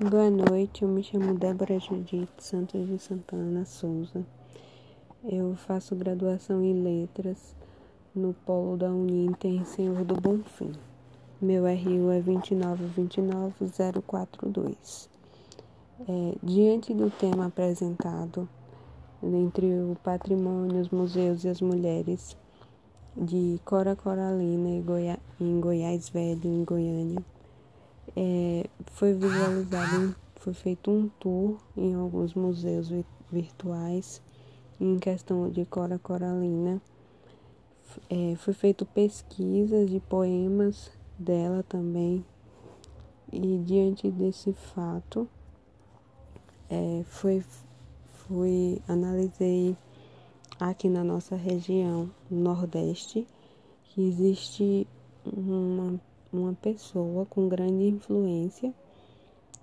Boa noite, eu me chamo Débora Judite Santos de Santana Souza. Eu faço graduação em Letras no Polo da Uninter Senhor do Bonfim. Meu RU é 2929042. É, diante do tema apresentado, entre o patrimônio, os museus e as mulheres, de Cora Coralina em, Goiá em Goiás Velho, em Goiânia, é, foi visualizado, foi feito um tour em alguns museus virtuais em questão de Cora Coralina. É, foi feito pesquisas de poemas dela também. E diante desse fato, é, foi, fui, analisei aqui na nossa região Nordeste que existe uma uma pessoa com grande influência.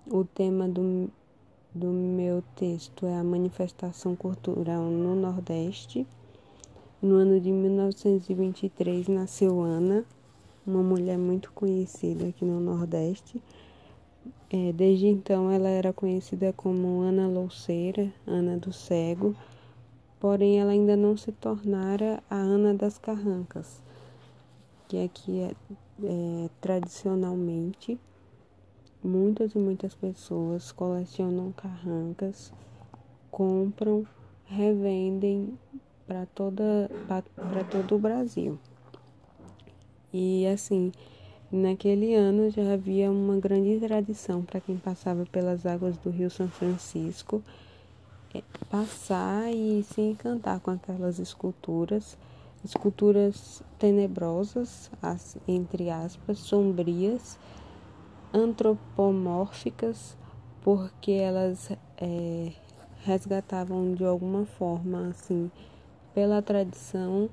O tema do, do meu texto é a manifestação cultural no Nordeste. No ano de 1923 nasceu Ana, uma mulher muito conhecida aqui no Nordeste. É, desde então ela era conhecida como Ana Louceira, Ana do Cego, porém ela ainda não se tornara a Ana das Carrancas, que aqui é é, tradicionalmente, muitas e muitas pessoas colecionam carrancas, compram, revendem para toda para todo o Brasil. E assim, naquele ano já havia uma grande tradição para quem passava pelas águas do Rio São Francisco é, passar e se encantar com aquelas esculturas esculturas tenebrosas, as, entre aspas, sombrias, antropomórficas, porque elas é, resgatavam de alguma forma, assim, pela tradição,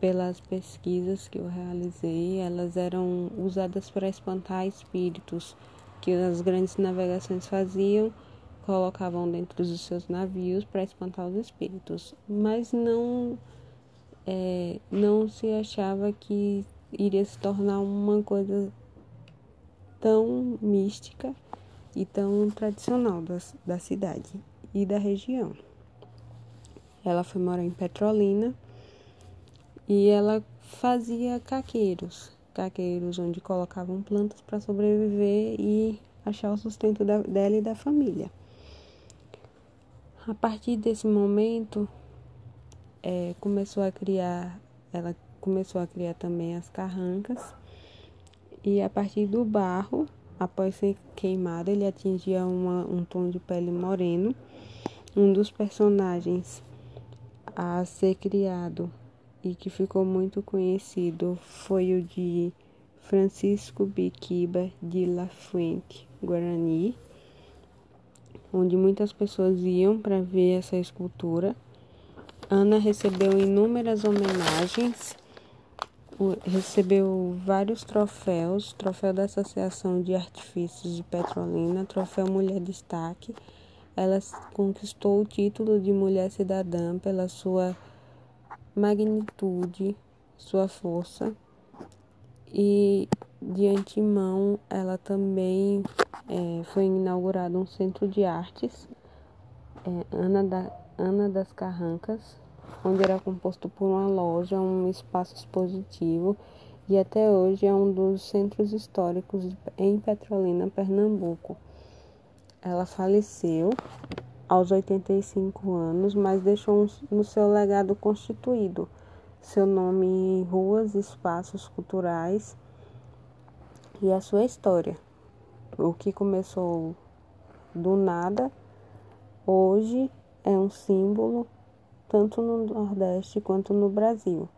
pelas pesquisas que eu realizei, elas eram usadas para espantar espíritos que as grandes navegações faziam, colocavam dentro dos seus navios para espantar os espíritos, mas não é, não se achava que iria se tornar uma coisa tão mística e tão tradicional da, da cidade e da região. Ela foi morar em Petrolina e ela fazia caqueiros, caqueiros onde colocavam plantas para sobreviver e achar o sustento da, dela e da família. A partir desse momento, é, começou a criar, ela começou a criar também as carrancas e a partir do barro, após ser queimado, ele atingia uma, um tom de pele moreno. Um dos personagens a ser criado e que ficou muito conhecido foi o de Francisco Biquiba de La Fuente Guarani, onde muitas pessoas iam para ver essa escultura. Ana recebeu inúmeras homenagens, recebeu vários troféus, troféu da Associação de Artifícios de Petrolina, troféu Mulher Destaque. Ela conquistou o título de Mulher Cidadã pela sua magnitude, sua força. E de antemão, ela também é, foi inaugurado um centro de artes, é, Ana da Ana das Carrancas, onde era composto por uma loja, um espaço expositivo e até hoje é um dos centros históricos em Petrolina, Pernambuco. Ela faleceu aos 85 anos, mas deixou no seu legado constituído seu nome em ruas, espaços culturais e a sua história. O que começou do nada, hoje é um símbolo tanto no Nordeste quanto no Brasil.